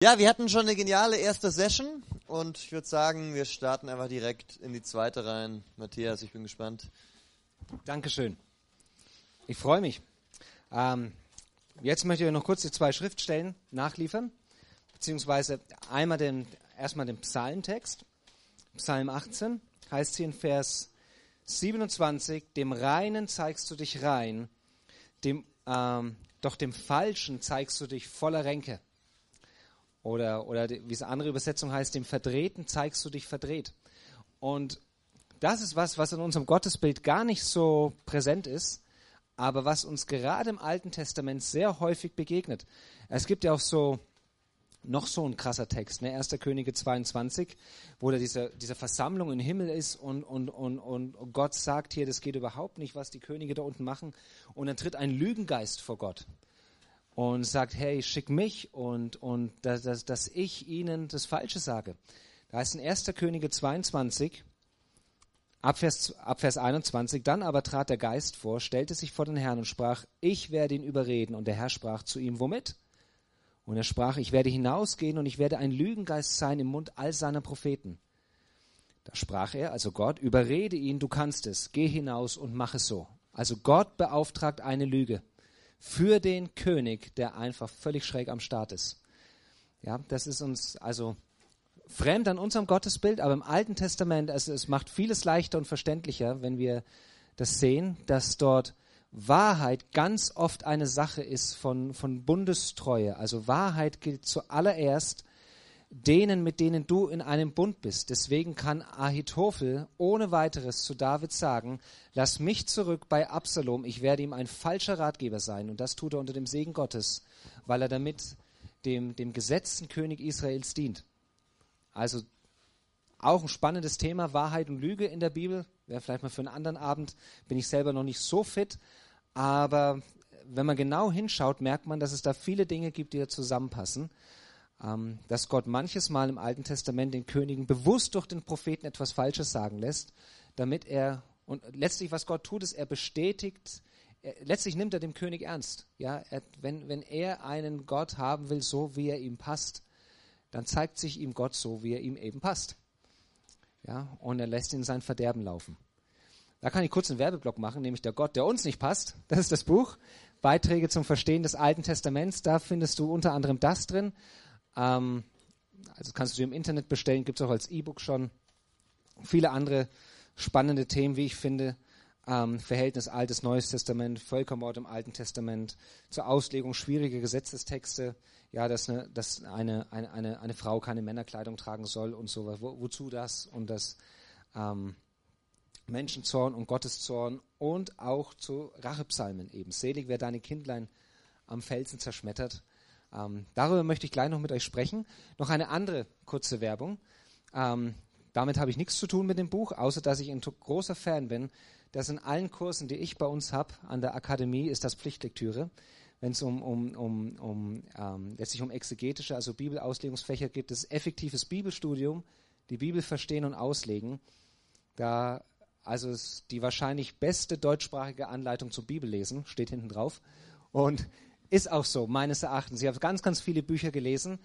Ja, wir hatten schon eine geniale erste Session und ich würde sagen, wir starten einfach direkt in die zweite rein. Matthias, ich bin gespannt. Dankeschön. Ich freue mich. Ähm, jetzt möchte ich noch kurz die zwei Schriftstellen nachliefern, beziehungsweise einmal den, erstmal den Psalmtext. Psalm 18 heißt hier in Vers 27, dem Reinen zeigst du dich rein, dem, ähm, doch dem Falschen zeigst du dich voller Ränke. Oder, oder wie es andere Übersetzung heißt, dem Verdrehten zeigst du dich verdreht. Und das ist was, was in unserem Gottesbild gar nicht so präsent ist, aber was uns gerade im Alten Testament sehr häufig begegnet. Es gibt ja auch so noch so ein krasser Text, ne? 1. Könige 22, wo da diese, diese Versammlung im Himmel ist und, und, und, und Gott sagt hier, das geht überhaupt nicht, was die Könige da unten machen. Und dann tritt ein Lügengeist vor Gott und sagt, hey, schick mich und, und dass, dass, ich ihnen das Falsche sage. Da heißt in 1. Könige 22, Abvers, Abvers 21, dann aber trat der Geist vor, stellte sich vor den Herrn und sprach, ich werde ihn überreden. Und der Herr sprach zu ihm, womit? Und er sprach, ich werde hinausgehen und ich werde ein Lügengeist sein im Mund all seiner Propheten. Da sprach er, also Gott, überrede ihn, du kannst es, geh hinaus und mach es so. Also Gott beauftragt eine Lüge für den König, der einfach völlig schräg am Start ist. Ja, das ist uns also fremd an unserem Gottesbild, aber im Alten Testament, also es macht vieles leichter und verständlicher, wenn wir das sehen, dass dort Wahrheit ganz oft eine Sache ist von, von Bundestreue. Also Wahrheit gilt zuallererst denen, mit denen du in einem Bund bist. Deswegen kann Ahitophel ohne weiteres zu David sagen, lass mich zurück bei Absalom, ich werde ihm ein falscher Ratgeber sein. Und das tut er unter dem Segen Gottes, weil er damit dem, dem gesetzten König Israels dient. Also auch ein spannendes Thema, Wahrheit und Lüge in der Bibel. Wäre vielleicht mal für einen anderen Abend, bin ich selber noch nicht so fit. Aber wenn man genau hinschaut, merkt man, dass es da viele Dinge gibt, die da zusammenpassen dass Gott manches Mal im Alten Testament den Königen bewusst durch den Propheten etwas Falsches sagen lässt, damit er, und letztlich was Gott tut, ist, er bestätigt, er, letztlich nimmt er dem König ernst. Ja, er, wenn, wenn er einen Gott haben will, so wie er ihm passt, dann zeigt sich ihm Gott so, wie er ihm eben passt. Ja, und er lässt ihn sein Verderben laufen. Da kann ich kurz einen Werbeblock machen, nämlich der Gott, der uns nicht passt. Das ist das Buch. Beiträge zum Verstehen des Alten Testaments. Da findest du unter anderem das drin. Ähm, also kannst du im Internet bestellen, gibt es auch als E-Book schon. Viele andere spannende Themen, wie ich finde. Ähm, Verhältnis Altes, Neues Testament, Völkermord im Alten Testament, zur Auslegung schwieriger Gesetzestexte, ja, dass, eine, dass eine, eine, eine, eine Frau keine Männerkleidung tragen soll und so, wo, wozu das und das ähm, Menschenzorn und Gotteszorn und auch zu Rachepsalmen eben. Selig, wer deine Kindlein am Felsen zerschmettert. Ähm, darüber möchte ich gleich noch mit euch sprechen. Noch eine andere kurze Werbung. Ähm, damit habe ich nichts zu tun mit dem Buch, außer dass ich ein großer Fan bin. dass in allen Kursen, die ich bei uns habe an der Akademie, ist das Pflichtlektüre. Wenn es um, um, um, um ähm, letztlich um exegetische, also Bibelauslegungsfächer geht, das effektives Bibelstudium, die Bibel verstehen und auslegen. Da also die wahrscheinlich beste deutschsprachige Anleitung zum Bibellesen, steht hinten drauf. Und ist auch so, meines Erachtens. Ich habe ganz, ganz viele Bücher gelesen.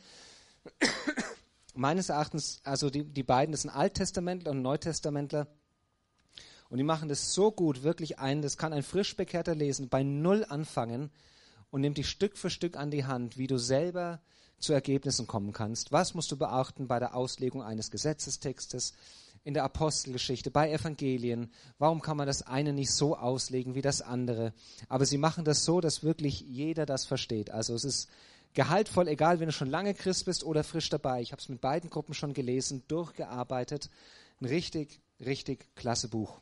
meines Erachtens, also die, die beiden, das sind Alttestamentler und Neutestamentler. Und die machen das so gut, wirklich ein, das kann ein frisch bekehrter lesen, bei Null anfangen und nimmt dich Stück für Stück an die Hand, wie du selber zu Ergebnissen kommen kannst. Was musst du beachten bei der Auslegung eines Gesetzestextes? In der Apostelgeschichte, bei Evangelien. Warum kann man das eine nicht so auslegen wie das andere? Aber sie machen das so, dass wirklich jeder das versteht. Also es ist gehaltvoll, egal wenn du schon lange Christ bist oder frisch dabei. Ich habe es mit beiden Gruppen schon gelesen, durchgearbeitet. Ein richtig, richtig klasse Buch.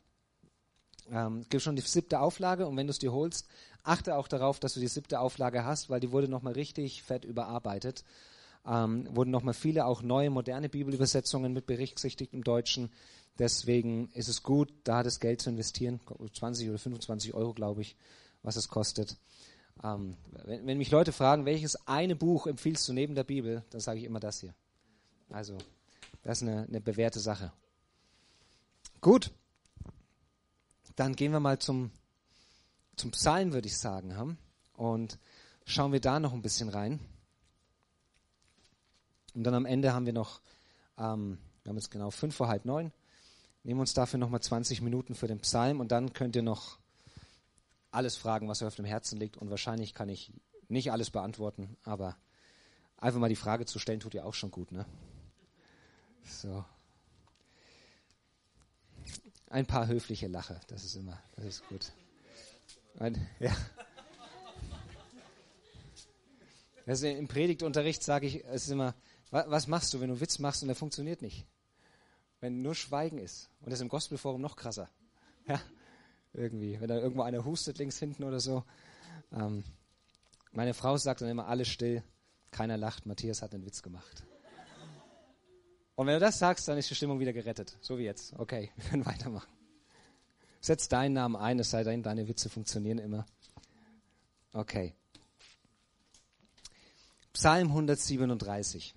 Ähm, gibt schon die siebte Auflage und wenn du es dir holst, achte auch darauf, dass du die siebte Auflage hast, weil die wurde nochmal richtig fett überarbeitet ähm, wurden nochmal viele auch neue, moderne Bibelübersetzungen mit berücksichtigt im Deutschen. Deswegen ist es gut, da das Geld zu investieren. 20 oder 25 Euro, glaube ich, was es kostet. Ähm, wenn, wenn mich Leute fragen, welches eine Buch empfiehlst du neben der Bibel, dann sage ich immer das hier. Also, das ist eine, eine bewährte Sache. Gut, dann gehen wir mal zum, zum Psalm, würde ich sagen. Und schauen wir da noch ein bisschen rein. Und dann am Ende haben wir noch, ähm, wir haben jetzt genau fünf vor halb neun, nehmen uns dafür nochmal 20 Minuten für den Psalm und dann könnt ihr noch alles fragen, was euch auf dem Herzen liegt. Und wahrscheinlich kann ich nicht alles beantworten, aber einfach mal die Frage zu stellen, tut ja auch schon gut, ne? So. Ein paar höfliche Lache, das ist immer, das ist gut. Ein, ja. Also Im Predigtunterricht sage ich, es ist immer, was machst du, wenn du Witz machst und der funktioniert nicht? Wenn nur Schweigen ist. Und das ist im Gospelforum noch krasser. Ja, irgendwie. Wenn da irgendwo einer hustet links hinten oder so. Ähm, meine Frau sagt dann immer, alles still, keiner lacht, Matthias hat einen Witz gemacht. Und wenn du das sagst, dann ist die Stimmung wieder gerettet. So wie jetzt. Okay, wir können weitermachen. Setz deinen Namen ein, es sei denn, deine Witze funktionieren immer. Okay. Psalm 137.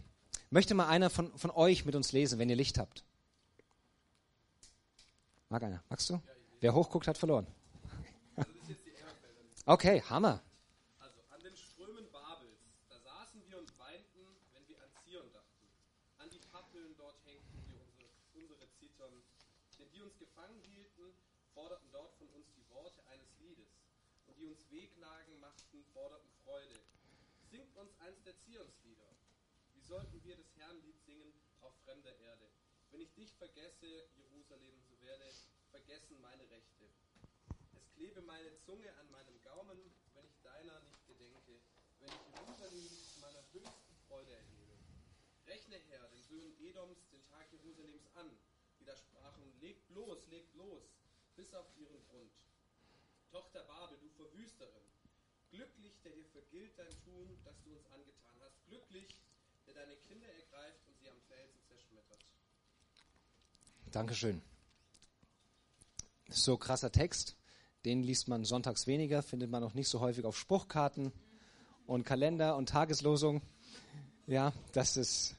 Möchte mal einer von, von euch mit uns lesen, wenn ihr Licht habt? Mag einer? Magst du? Wer hochguckt, hat verloren. Okay, Hammer. Also an den Strömen Babels, da saßen wir und weinten, wenn wir an Zion dachten. An die Pappeln dort hängten wir unsere, unsere Zittern. Denn die uns gefangen hielten, forderten dort von uns die Worte eines Liedes. Und die uns Wegnagen machten, forderten Freude. Singt uns eins der Zionslieder. Sollten wir das Herrnlied singen auf fremder Erde? Wenn ich dich vergesse, Jerusalem, so werde vergessen meine Rechte. Es klebe meine Zunge an meinem Gaumen, wenn ich deiner nicht gedenke, wenn ich Jerusalem zu meiner höchsten Freude erhebe. Rechne her den Söhnen Edoms den Tag Jerusalems an, die da sprachen, legt los, legt los, bis auf ihren Grund. Tochter Babel, du Verwüsterin, glücklich, der dir vergilt dein Tun, das du uns angetan hast, glücklich, deine Kinder ergreift und sie am Felsen zerschmettert. Dankeschön. So krasser Text. Den liest man sonntags weniger, findet man auch nicht so häufig auf Spruchkarten und Kalender und Tageslosung. Ja, das ist,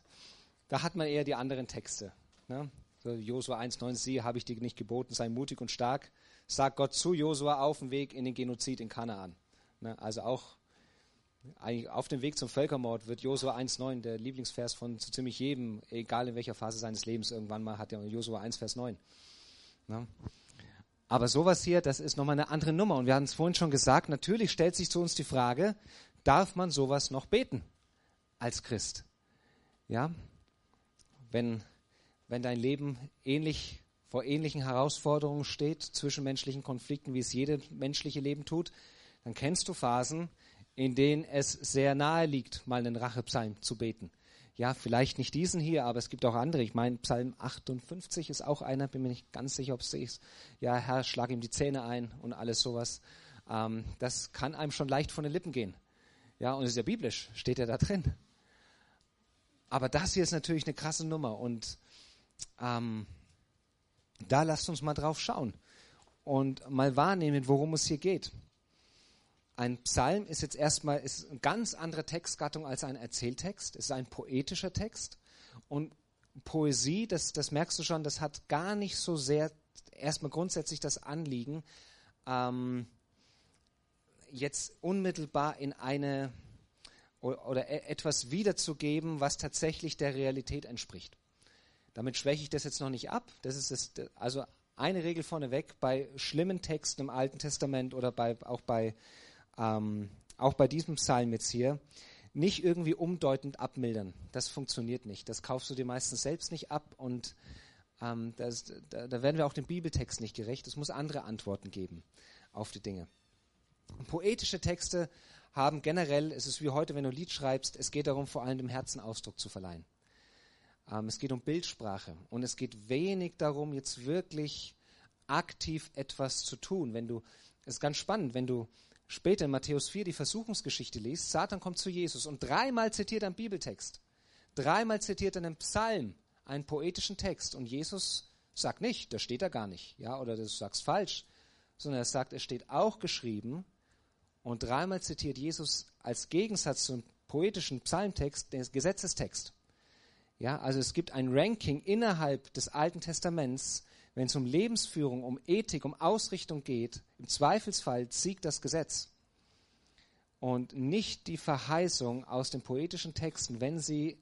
da hat man eher die anderen Texte. Ne? So Josua 1,9, sie habe ich dir nicht geboten, sei mutig und stark. Sag Gott zu Josua auf dem Weg in den Genozid in Kanaan. Ne? Also auch eigentlich auf dem Weg zum Völkermord wird Josua 1,9 der Lieblingsvers von so ziemlich jedem, egal in welcher Phase seines Lebens, irgendwann mal hat er Josua 1, Vers 9. Ne? Aber sowas hier, das ist nochmal eine andere Nummer. Und wir hatten es vorhin schon gesagt, natürlich stellt sich zu uns die Frage, darf man sowas noch beten als Christ? Ja? Wenn, wenn dein Leben ähnlich vor ähnlichen Herausforderungen steht, zwischenmenschlichen Konflikten, wie es jede menschliche Leben tut, dann kennst du Phasen, in denen es sehr nahe liegt, mal einen Rachepsalm zu beten ja, vielleicht nicht diesen hier, aber es gibt auch andere. Ich meine, Psalm 58 ist auch einer, bin mir nicht ganz sicher, ob es ist. Ja, Herr, schlag ihm die Zähne ein und alles sowas. Ähm, das kann einem schon leicht von den Lippen gehen. Ja, und es ist ja biblisch, steht ja da drin. Aber das hier ist natürlich eine krasse Nummer und ähm, da lasst uns mal drauf schauen und mal wahrnehmen, worum es hier geht. Ein Psalm ist jetzt erstmal ist eine ganz andere Textgattung als ein Erzähltext. Es ist ein poetischer Text. Und Poesie, das, das merkst du schon, das hat gar nicht so sehr erstmal grundsätzlich das Anliegen, ähm, jetzt unmittelbar in eine oder, e, etwas wiederzugeben, was tatsächlich der Realität entspricht. Damit schwäche ich das jetzt noch nicht ab. Das ist das, also eine Regel vorneweg bei schlimmen Texten im Alten Testament oder bei, auch bei ähm, auch bei diesem Psalm jetzt hier, nicht irgendwie umdeutend abmildern. Das funktioniert nicht. Das kaufst du dir meistens selbst nicht ab und ähm, das, da, da, werden wir auch dem Bibeltext nicht gerecht. Es muss andere Antworten geben auf die Dinge. Poetische Texte haben generell, es ist wie heute, wenn du ein Lied schreibst, es geht darum, vor allem dem Herzen Ausdruck zu verleihen. Ähm, es geht um Bildsprache und es geht wenig darum, jetzt wirklich aktiv etwas zu tun. Wenn du, es ist ganz spannend, wenn du später in Matthäus 4 die Versuchungsgeschichte liest, Satan kommt zu Jesus und dreimal zitiert er einen Bibeltext. Dreimal zitiert er einen Psalm, einen poetischen Text. Und Jesus sagt nicht, das steht da gar nicht, ja, oder du sagst falsch, sondern er sagt, es steht auch geschrieben. Und dreimal zitiert Jesus als Gegensatz zum poetischen Psalmtext den Gesetzestext. Ja, also es gibt ein Ranking innerhalb des Alten Testaments, wenn es um Lebensführung, um Ethik, um Ausrichtung geht, im Zweifelsfall siegt das Gesetz und nicht die Verheißung aus den poetischen Texten, wenn sie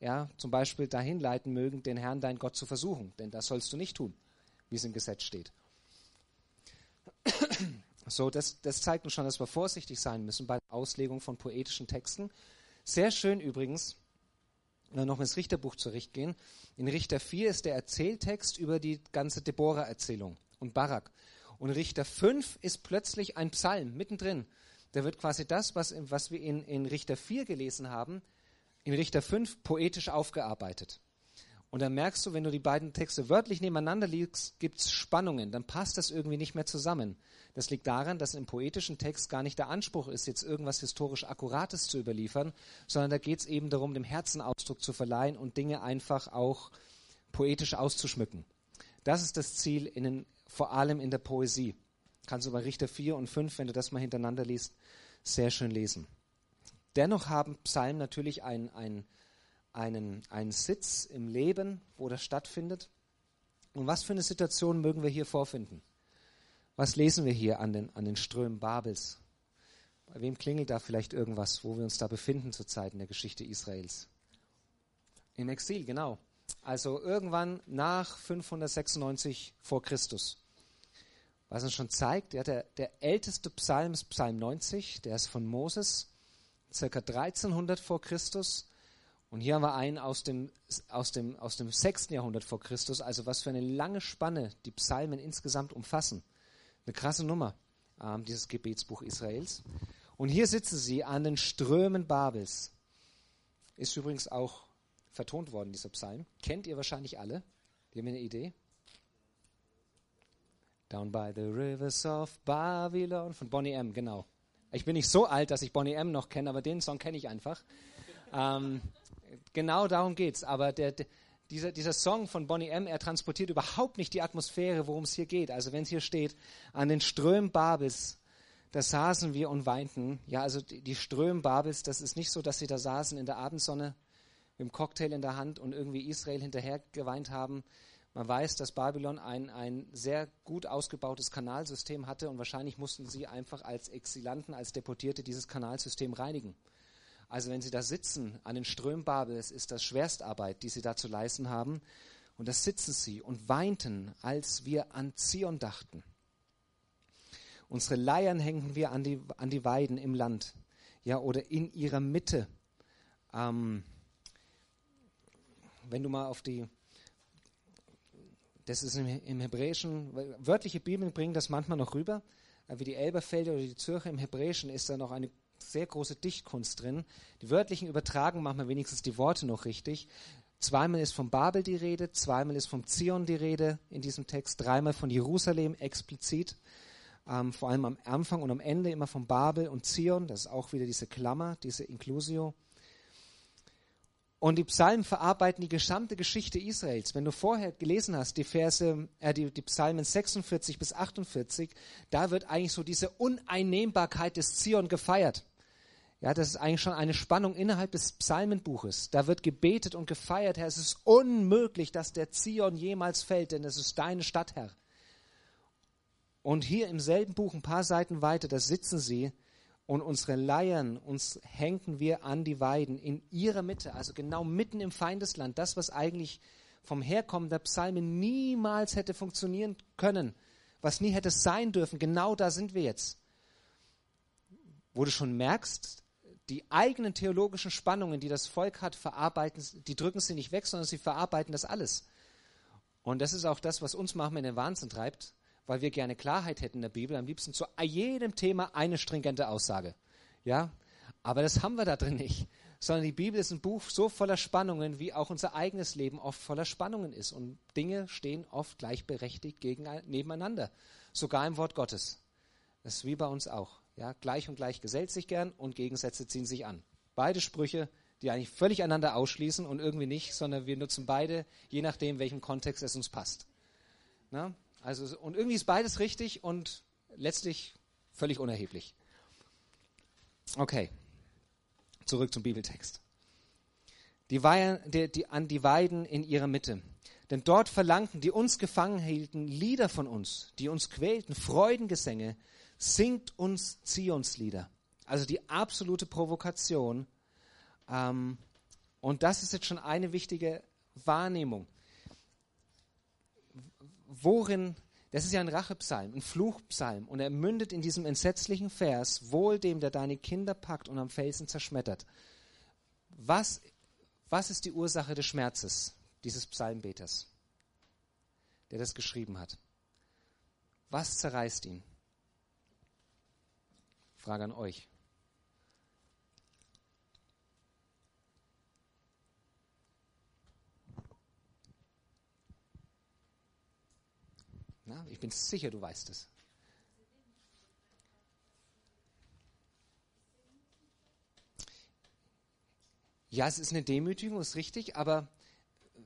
ja, zum Beispiel dahin leiten mögen, den Herrn, dein Gott, zu versuchen. Denn das sollst du nicht tun, wie es im Gesetz steht. So, das, das zeigt uns schon, dass wir vorsichtig sein müssen bei der Auslegung von poetischen Texten. Sehr schön übrigens, noch ins Richterbuch zurückgehen. In Richter 4 ist der Erzähltext über die ganze Deborah-Erzählung und Barak. Und Richter 5 ist plötzlich ein Psalm mittendrin. Da wird quasi das, was, was wir in, in Richter 4 gelesen haben, in Richter 5 poetisch aufgearbeitet. Und dann merkst du, wenn du die beiden Texte wörtlich nebeneinander liegst, gibt es Spannungen, dann passt das irgendwie nicht mehr zusammen. Das liegt daran, dass im poetischen Text gar nicht der Anspruch ist, jetzt irgendwas historisch Akkurates zu überliefern, sondern da geht es eben darum, dem Herzen Ausdruck zu verleihen und Dinge einfach auch poetisch auszuschmücken. Das ist das Ziel, in den, vor allem in der Poesie. Kannst du bei Richter 4 und 5, wenn du das mal hintereinander liest, sehr schön lesen. Dennoch haben Psalmen natürlich ein, ein einen, einen Sitz im Leben, wo das stattfindet. Und was für eine Situation mögen wir hier vorfinden? Was lesen wir hier an den, an den Strömen Babels? Bei wem klingelt da vielleicht irgendwas, wo wir uns da befinden zurzeit in der Geschichte Israels? Im Exil, genau. Also irgendwann nach 596 vor Christus. Was uns schon zeigt, ja, der, der älteste Psalm ist Psalm 90, der ist von Moses, circa 1300 vor Christus. Und hier haben wir einen aus dem, aus, dem, aus dem 6. Jahrhundert vor Christus, also was für eine lange Spanne die Psalmen insgesamt umfassen. Eine krasse Nummer, ähm, dieses Gebetsbuch Israels. Und hier sitzen sie an den Strömen Babels. Ist übrigens auch vertont worden, dieser Psalm. Kennt ihr wahrscheinlich alle? Die haben eine Idee? Down by the rivers of Babylon von Bonnie M, genau. Ich bin nicht so alt, dass ich Bonnie M noch kenne, aber den Song kenne ich einfach. Ähm, Genau darum geht's. Aber der, der, dieser, dieser Song von Bonnie M., er transportiert überhaupt nicht die Atmosphäre, worum es hier geht. Also wenn es hier steht, an den Strömen Babels, da saßen wir und weinten. Ja, also die, die Strömen Babels, das ist nicht so, dass sie da saßen in der Abendsonne mit dem Cocktail in der Hand und irgendwie Israel hinterher geweint haben. Man weiß, dass Babylon ein, ein sehr gut ausgebautes Kanalsystem hatte und wahrscheinlich mussten sie einfach als Exilanten, als Deportierte dieses Kanalsystem reinigen. Also wenn sie da sitzen an den Strömen Babels, ist das Schwerstarbeit, die sie da zu leisten haben. Und da sitzen sie und weinten, als wir an Zion dachten. Unsere Leiern hängen wir an die, an die Weiden im Land, ja, oder in ihrer Mitte. Ähm, wenn du mal auf die, das ist im, im Hebräischen, wörtliche Bibeln bringen das manchmal noch rüber, wie die Elberfelder oder die Zürcher, im Hebräischen ist da noch eine sehr große Dichtkunst drin. Die wörtlichen Übertragen machen wir wenigstens die Worte noch richtig. Zweimal ist vom Babel die Rede, zweimal ist vom Zion die Rede in diesem Text, dreimal von Jerusalem explizit, ähm, vor allem am Anfang und am Ende immer von Babel und Zion, das ist auch wieder diese Klammer, diese Inclusio. Und die Psalmen verarbeiten die gesamte Geschichte Israels. Wenn du vorher gelesen hast, die Verse, äh, die, die Psalmen 46 bis 48, da wird eigentlich so diese Uneinnehmbarkeit des Zion gefeiert. Ja, das ist eigentlich schon eine Spannung innerhalb des Psalmenbuches. Da wird gebetet und gefeiert, Herr, es ist unmöglich, dass der Zion jemals fällt, denn es ist deine Stadt, Herr. Und hier im selben Buch, ein paar Seiten weiter, da sitzen sie und unsere Leiern, uns hängen wir an die Weiden in ihrer Mitte, also genau mitten im Feindesland. Das, was eigentlich vom Herkommen der Psalmen niemals hätte funktionieren können, was nie hätte sein dürfen, genau da sind wir jetzt. Wo du schon merkst, die eigenen theologischen Spannungen, die das Volk hat, verarbeiten, die drücken sie nicht weg, sondern sie verarbeiten das alles. Und das ist auch das, was uns manchmal in den Wahnsinn treibt, weil wir gerne Klarheit hätten in der Bibel, am liebsten zu jedem Thema eine stringente Aussage. Ja? Aber das haben wir da drin nicht. Sondern die Bibel ist ein Buch so voller Spannungen, wie auch unser eigenes Leben oft voller Spannungen ist. Und Dinge stehen oft gleichberechtigt nebeneinander. Sogar im Wort Gottes. Das ist wie bei uns auch. Ja, gleich und gleich gesellt sich gern und Gegensätze ziehen sich an. Beide Sprüche, die eigentlich völlig einander ausschließen und irgendwie nicht, sondern wir nutzen beide, je nachdem, welchem Kontext es uns passt. Na? Also, und irgendwie ist beides richtig und letztlich völlig unerheblich. Okay, zurück zum Bibeltext. Die, Weihen, die, die, an die Weiden in ihrer Mitte. Denn dort verlangten, die uns gefangen hielten, Lieder von uns, die uns quälten, Freudengesänge, singt uns Zionslieder. Also die absolute Provokation, ähm, Und das ist jetzt schon eine wichtige Wahrnehmung. Worin, das ist ja ein Rachepsalm, ein Fluchpsalm, und er mündet in diesem entsetzlichen Vers, wohl dem, der deine Kinder packt und am Felsen zerschmettert. Was, was ist die Ursache des Schmerzes dieses Psalmbeters, der das geschrieben hat? Was zerreißt ihn? Frage an euch. Na, ich bin sicher, du weißt es. Ja, es ist eine Demütigung, ist richtig, aber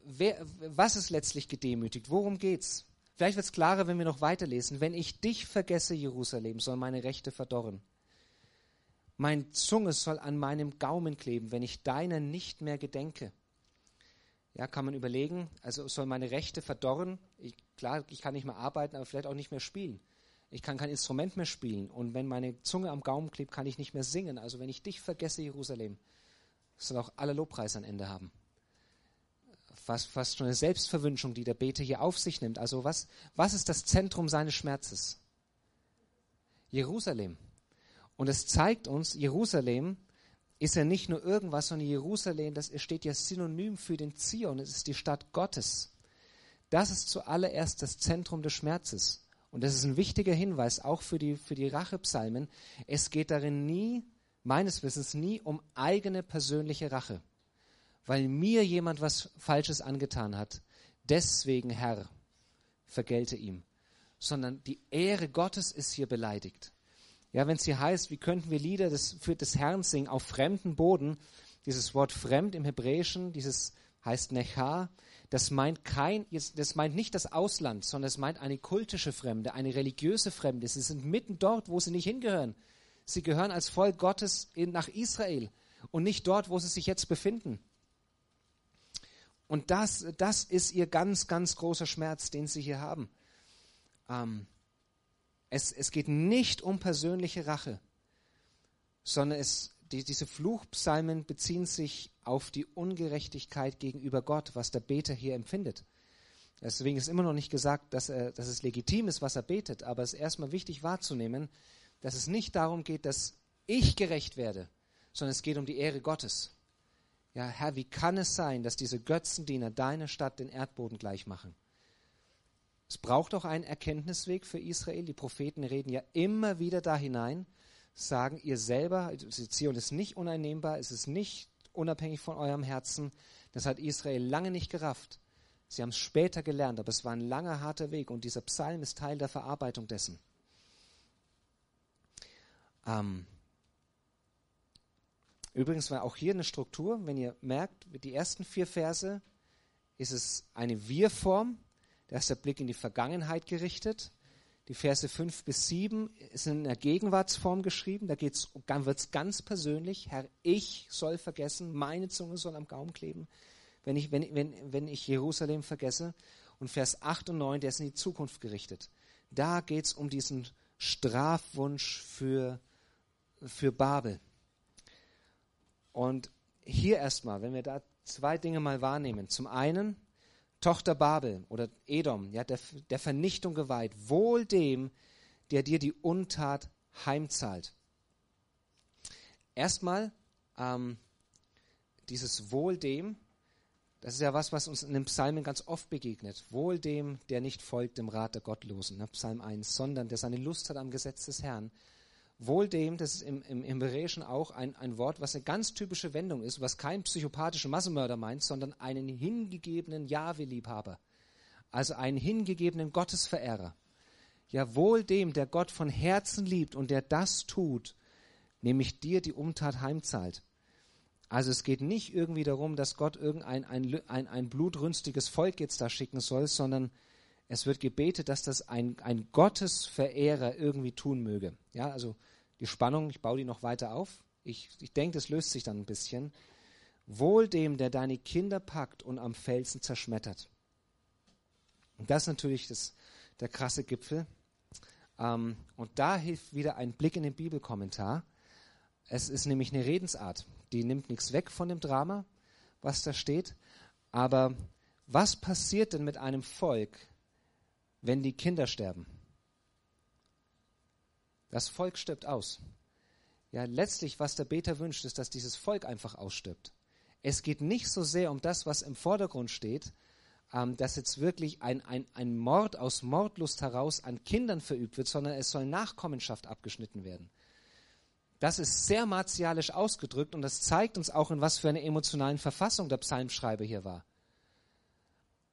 wer, was ist letztlich gedemütigt? Worum geht's? Vielleicht wird es klarer, wenn wir noch weiterlesen. Wenn ich dich vergesse, Jerusalem, soll meine Rechte verdorren. Mein Zunge soll an meinem Gaumen kleben, wenn ich deiner nicht mehr gedenke. Ja, kann man überlegen, also soll meine Rechte verdorren? Klar, ich kann nicht mehr arbeiten, aber vielleicht auch nicht mehr spielen. Ich kann kein Instrument mehr spielen. Und wenn meine Zunge am Gaumen klebt, kann ich nicht mehr singen. Also wenn ich dich vergesse, Jerusalem, soll auch aller Lobpreis ein Ende haben. Fast, fast schon eine Selbstverwünschung, die der Beter hier auf sich nimmt. Also was, was ist das Zentrum seines Schmerzes? Jerusalem. Und es zeigt uns, Jerusalem ist ja nicht nur irgendwas, sondern Jerusalem, das steht ja synonym für den Zion, es ist die Stadt Gottes. Das ist zuallererst das Zentrum des Schmerzes. Und das ist ein wichtiger Hinweis auch für die, für die Rachepsalmen. Es geht darin nie, meines Wissens nie, um eigene persönliche Rache. Weil mir jemand was Falsches angetan hat. Deswegen, Herr, vergelte ihm. Sondern die Ehre Gottes ist hier beleidigt. Ja, wenn es hier heißt, wie könnten wir Lieder des, für des Herrn singen auf fremden Boden, dieses Wort fremd im Hebräischen, dieses heißt Nechar, das meint kein, das meint nicht das Ausland, sondern es meint eine kultische Fremde, eine religiöse Fremde. Sie sind mitten dort, wo sie nicht hingehören. Sie gehören als Volk Gottes in, nach Israel und nicht dort, wo sie sich jetzt befinden. Und das, das ist ihr ganz, ganz großer Schmerz, den sie hier haben. Ähm, es, es geht nicht um persönliche Rache, sondern es, die, diese Fluchpsalmen beziehen sich auf die Ungerechtigkeit gegenüber Gott, was der Beter hier empfindet. Deswegen ist immer noch nicht gesagt, dass, er, dass es legitim ist, was er betet, aber es ist erstmal wichtig wahrzunehmen, dass es nicht darum geht, dass ich gerecht werde, sondern es geht um die Ehre Gottes. Ja, Herr, wie kann es sein, dass diese Götzendiener deiner Stadt den Erdboden gleich machen? Es braucht auch einen Erkenntnisweg für Israel. Die Propheten reden ja immer wieder da hinein, sagen ihr selber, Zion ist nicht uneinnehmbar, es ist nicht unabhängig von eurem Herzen. Das hat Israel lange nicht gerafft. Sie haben es später gelernt, aber es war ein langer, harter Weg und dieser Psalm ist Teil der Verarbeitung dessen. Ähm Übrigens war auch hier eine Struktur, wenn ihr merkt, die ersten vier Verse ist es eine Wir-Form, da ist der Blick in die Vergangenheit gerichtet. Die Verse 5 bis 7 sind in der Gegenwartsform geschrieben. Da wird es ganz persönlich. Herr, ich soll vergessen, meine Zunge soll am Gaumen kleben, wenn ich, wenn, wenn, wenn ich Jerusalem vergesse. Und Vers 8 und 9, der ist in die Zukunft gerichtet. Da geht es um diesen Strafwunsch für, für Babel. Und hier erstmal, wenn wir da zwei Dinge mal wahrnehmen. Zum einen, Tochter Babel oder Edom, ja, der, der Vernichtung geweiht, wohl dem, der dir die Untat heimzahlt. Erstmal, ähm, dieses Wohl dem, das ist ja was, was uns in den Psalmen ganz oft begegnet. Wohl dem, der nicht folgt dem Rat der Gottlosen, ne, Psalm 1, sondern der seine Lust hat am Gesetz des Herrn. Wohl dem, das ist im, im, Hebräischen auch ein, ein Wort, was eine ganz typische Wendung ist, was kein psychopathischer Massenmörder meint, sondern einen hingegebenen Jahwe-Liebhaber. Also einen hingegebenen Gottesverehrer. Ja, wohl dem, der Gott von Herzen liebt und der das tut, nämlich dir die Umtat heimzahlt. Also es geht nicht irgendwie darum, dass Gott irgendein ein, ein, ein blutrünstiges Volk jetzt da schicken soll, sondern es wird gebetet, dass das ein, ein Gottesverehrer irgendwie tun möge. Ja, also die Spannung, ich baue die noch weiter auf. Ich, ich denke, das löst sich dann ein bisschen. Wohl dem, der deine Kinder packt und am Felsen zerschmettert. Und das ist natürlich das, der krasse Gipfel. Ähm, und da hilft wieder ein Blick in den Bibelkommentar. Es ist nämlich eine Redensart, die nimmt nichts weg von dem Drama. was da steht. Aber was passiert denn mit einem Volk, wenn die Kinder sterben? Das Volk stirbt aus. Ja, letztlich, was der Beter wünscht, ist, dass dieses Volk einfach ausstirbt. Es geht nicht so sehr um das, was im Vordergrund steht, ähm, dass jetzt wirklich ein, ein, ein Mord aus Mordlust heraus an Kindern verübt wird, sondern es soll Nachkommenschaft abgeschnitten werden. Das ist sehr martialisch ausgedrückt und das zeigt uns auch, in was für einer emotionalen Verfassung der Psalmschreiber hier war.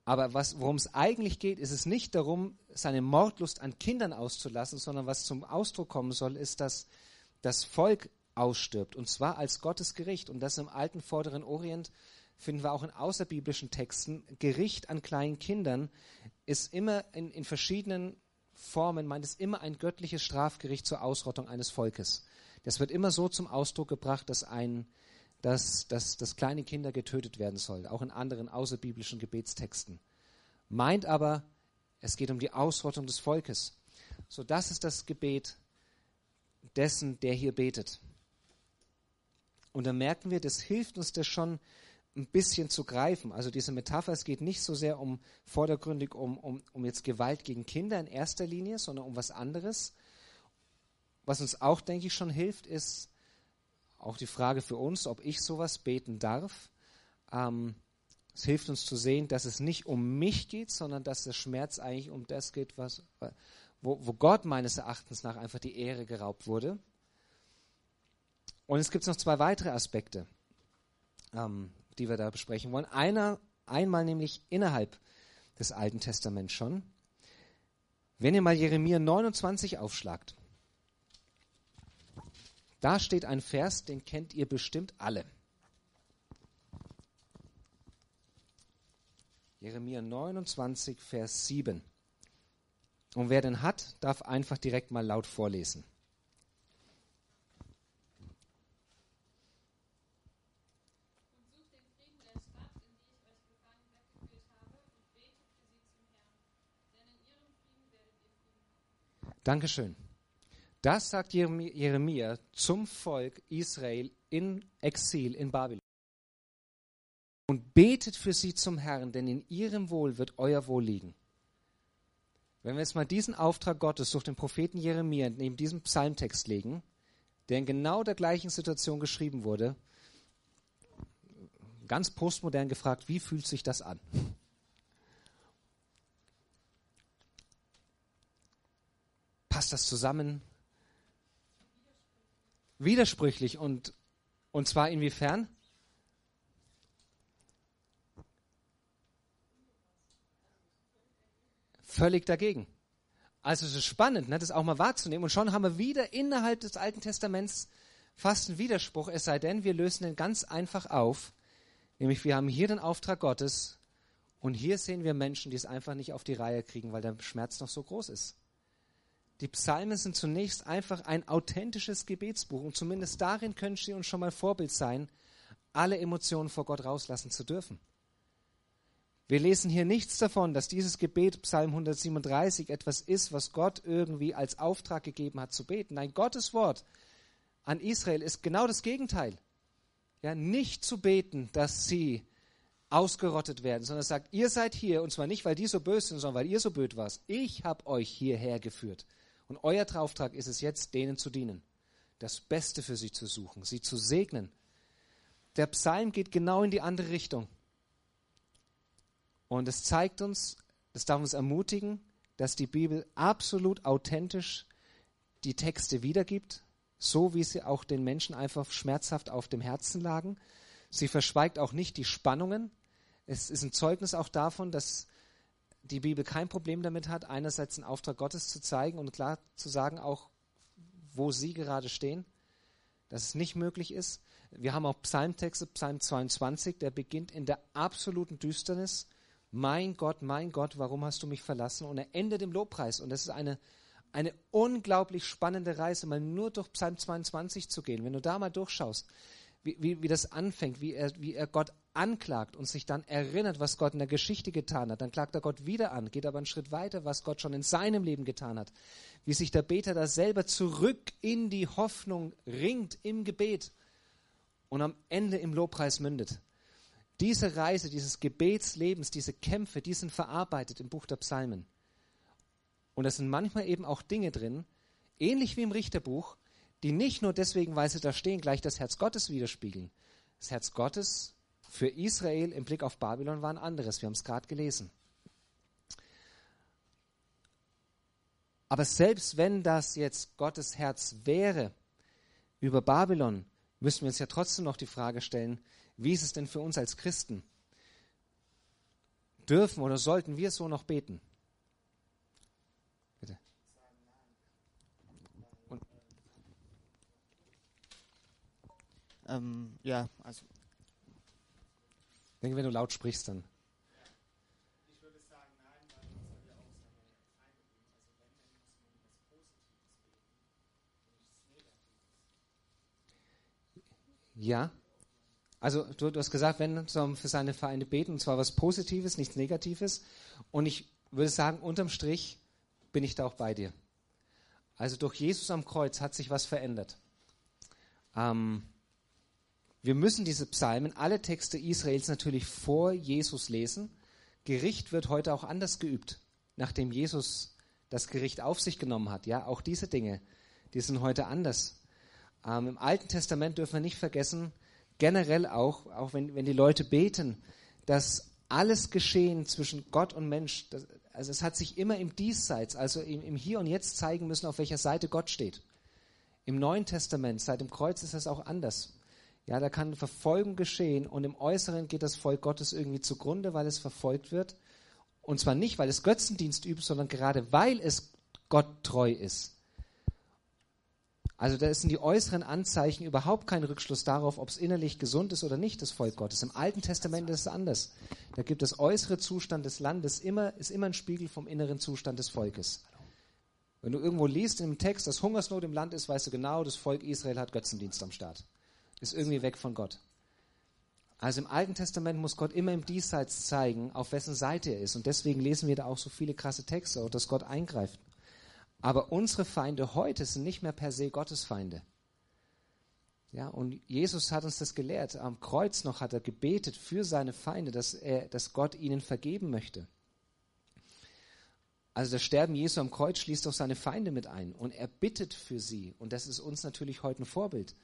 Aber worum es eigentlich geht, ist es nicht darum, seine Mordlust an Kindern auszulassen, sondern was zum Ausdruck kommen soll, ist, dass das Volk ausstirbt, und zwar als Gottes Gericht. Und das im alten Vorderen Orient finden wir auch in außerbiblischen Texten. Gericht an kleinen Kindern ist immer in, in verschiedenen Formen, meint es immer ein göttliches Strafgericht zur Ausrottung eines Volkes. Das wird immer so zum Ausdruck gebracht, dass, ein, dass, dass, dass kleine Kinder getötet werden sollen, auch in anderen außerbiblischen Gebetstexten. Meint aber, es geht um die Ausrottung des Volkes. So, das ist das Gebet dessen, der hier betet. Und da merken wir, das hilft uns das schon ein bisschen zu greifen. Also diese Metapher, es geht nicht so sehr um vordergründig um, um, um jetzt Gewalt gegen Kinder in erster Linie, sondern um was anderes. Was uns auch, denke ich, schon hilft, ist auch die Frage für uns, ob ich sowas beten darf. Ähm, es hilft uns zu sehen, dass es nicht um mich geht, sondern dass der Schmerz eigentlich um das geht, was, wo, wo Gott meines Erachtens nach einfach die Ehre geraubt wurde. Und es gibt noch zwei weitere Aspekte, ähm, die wir da besprechen wollen. Einer, einmal nämlich innerhalb des Alten Testaments schon. Wenn ihr mal Jeremia 29 aufschlagt, da steht ein Vers, den kennt ihr bestimmt alle. Jeremia 29, Vers 7. Und wer den hat, darf einfach direkt mal laut vorlesen. Dankeschön. Das sagt Jeremia zum Volk Israel in Exil in Babylon. Und betet für sie zum Herrn, denn in ihrem Wohl wird euer Wohl liegen. Wenn wir jetzt mal diesen Auftrag Gottes durch den Propheten Jeremia neben diesem Psalmtext legen, der in genau der gleichen Situation geschrieben wurde, ganz postmodern gefragt, wie fühlt sich das an? Passt das zusammen? Widersprüchlich und, und zwar inwiefern? Völlig dagegen. Also es ist spannend, ne, das auch mal wahrzunehmen. Und schon haben wir wieder innerhalb des Alten Testaments fast einen Widerspruch, es sei denn, wir lösen den ganz einfach auf. Nämlich wir haben hier den Auftrag Gottes und hier sehen wir Menschen, die es einfach nicht auf die Reihe kriegen, weil der Schmerz noch so groß ist. Die Psalmen sind zunächst einfach ein authentisches Gebetsbuch und zumindest darin können sie uns schon mal Vorbild sein, alle Emotionen vor Gott rauslassen zu dürfen. Wir lesen hier nichts davon, dass dieses Gebet Psalm 137 etwas ist, was Gott irgendwie als Auftrag gegeben hat zu beten. Nein, Gottes Wort an Israel ist genau das Gegenteil. Ja, nicht zu beten, dass sie ausgerottet werden, sondern sagt, ihr seid hier und zwar nicht, weil die so böse sind, sondern weil ihr so blöd warst. Ich habe euch hierher geführt. Und euer Auftrag ist es jetzt, denen zu dienen, das Beste für sie zu suchen, sie zu segnen. Der Psalm geht genau in die andere Richtung. Und es zeigt uns, es darf uns ermutigen, dass die Bibel absolut authentisch die Texte wiedergibt, so wie sie auch den Menschen einfach schmerzhaft auf dem Herzen lagen. Sie verschweigt auch nicht die Spannungen. Es ist ein Zeugnis auch davon, dass die Bibel kein Problem damit hat, einerseits den Auftrag Gottes zu zeigen und klar zu sagen, auch wo sie gerade stehen, dass es nicht möglich ist. Wir haben auch Psalmtexte, Psalm 22, der beginnt in der absoluten Düsternis. Mein Gott, mein Gott, warum hast du mich verlassen? Und er endet im Lobpreis. Und das ist eine, eine unglaublich spannende Reise, mal nur durch Psalm 22 zu gehen. Wenn du da mal durchschaust, wie, wie, wie das anfängt, wie er, wie er Gott anklagt und sich dann erinnert, was Gott in der Geschichte getan hat, dann klagt er Gott wieder an, geht aber einen Schritt weiter, was Gott schon in seinem Leben getan hat, wie sich der Beter da selber zurück in die Hoffnung ringt im Gebet und am Ende im Lobpreis mündet. Diese Reise dieses Gebetslebens, diese Kämpfe, die sind verarbeitet im Buch der Psalmen. Und da sind manchmal eben auch Dinge drin, ähnlich wie im Richterbuch, die nicht nur deswegen, weil sie da stehen, gleich das Herz Gottes widerspiegeln. Das Herz Gottes für Israel im Blick auf Babylon war ein anderes. Wir haben es gerade gelesen. Aber selbst wenn das jetzt Gottes Herz wäre über Babylon, müssen wir uns ja trotzdem noch die Frage stellen, wie ist es denn für uns als Christen? Dürfen oder sollten wir so noch beten? Bitte. Ähm, ja, also. Ich denke, wenn du laut sprichst, dann. Ja. Also du, du hast gesagt, wenn soll für seine Feinde beten, und zwar was Positives, nichts Negatives. Und ich würde sagen, unterm Strich bin ich da auch bei dir. Also durch Jesus am Kreuz hat sich was verändert. Ähm, wir müssen diese Psalmen, alle Texte Israels natürlich vor Jesus lesen. Gericht wird heute auch anders geübt, nachdem Jesus das Gericht auf sich genommen hat. Ja, auch diese Dinge, die sind heute anders. Ähm, Im Alten Testament dürfen wir nicht vergessen, generell auch, auch wenn, wenn die Leute beten, dass alles Geschehen zwischen Gott und Mensch, das, also es hat sich immer im Diesseits, also im, im Hier und Jetzt zeigen müssen, auf welcher Seite Gott steht. Im Neuen Testament, seit dem Kreuz ist das auch anders. Ja, da kann Verfolgung geschehen und im Äußeren geht das Volk Gottes irgendwie zugrunde, weil es verfolgt wird. Und zwar nicht, weil es Götzendienst übt, sondern gerade weil es Gott treu ist. Also da sind die äußeren Anzeichen überhaupt kein Rückschluss darauf, ob es innerlich gesund ist oder nicht, das Volk Gottes. Im Alten Testament ist es anders. Da gibt es äußere Zustand des Landes immer, ist immer ein Spiegel vom inneren Zustand des Volkes. Wenn du irgendwo liest in einem Text, dass Hungersnot im Land ist, weißt du genau, das Volk Israel hat Götzendienst am Start. Ist irgendwie weg von Gott. Also im Alten Testament muss Gott immer im Diesseits zeigen, auf wessen Seite er ist. Und deswegen lesen wir da auch so viele krasse Texte, dass Gott eingreift. Aber unsere Feinde heute sind nicht mehr per se Gottes Feinde. Ja, und Jesus hat uns das gelehrt. Am Kreuz noch hat er gebetet für seine Feinde, dass, er, dass Gott ihnen vergeben möchte. Also das Sterben Jesu am Kreuz schließt auch seine Feinde mit ein und er bittet für sie. Und das ist uns natürlich heute ein Vorbild.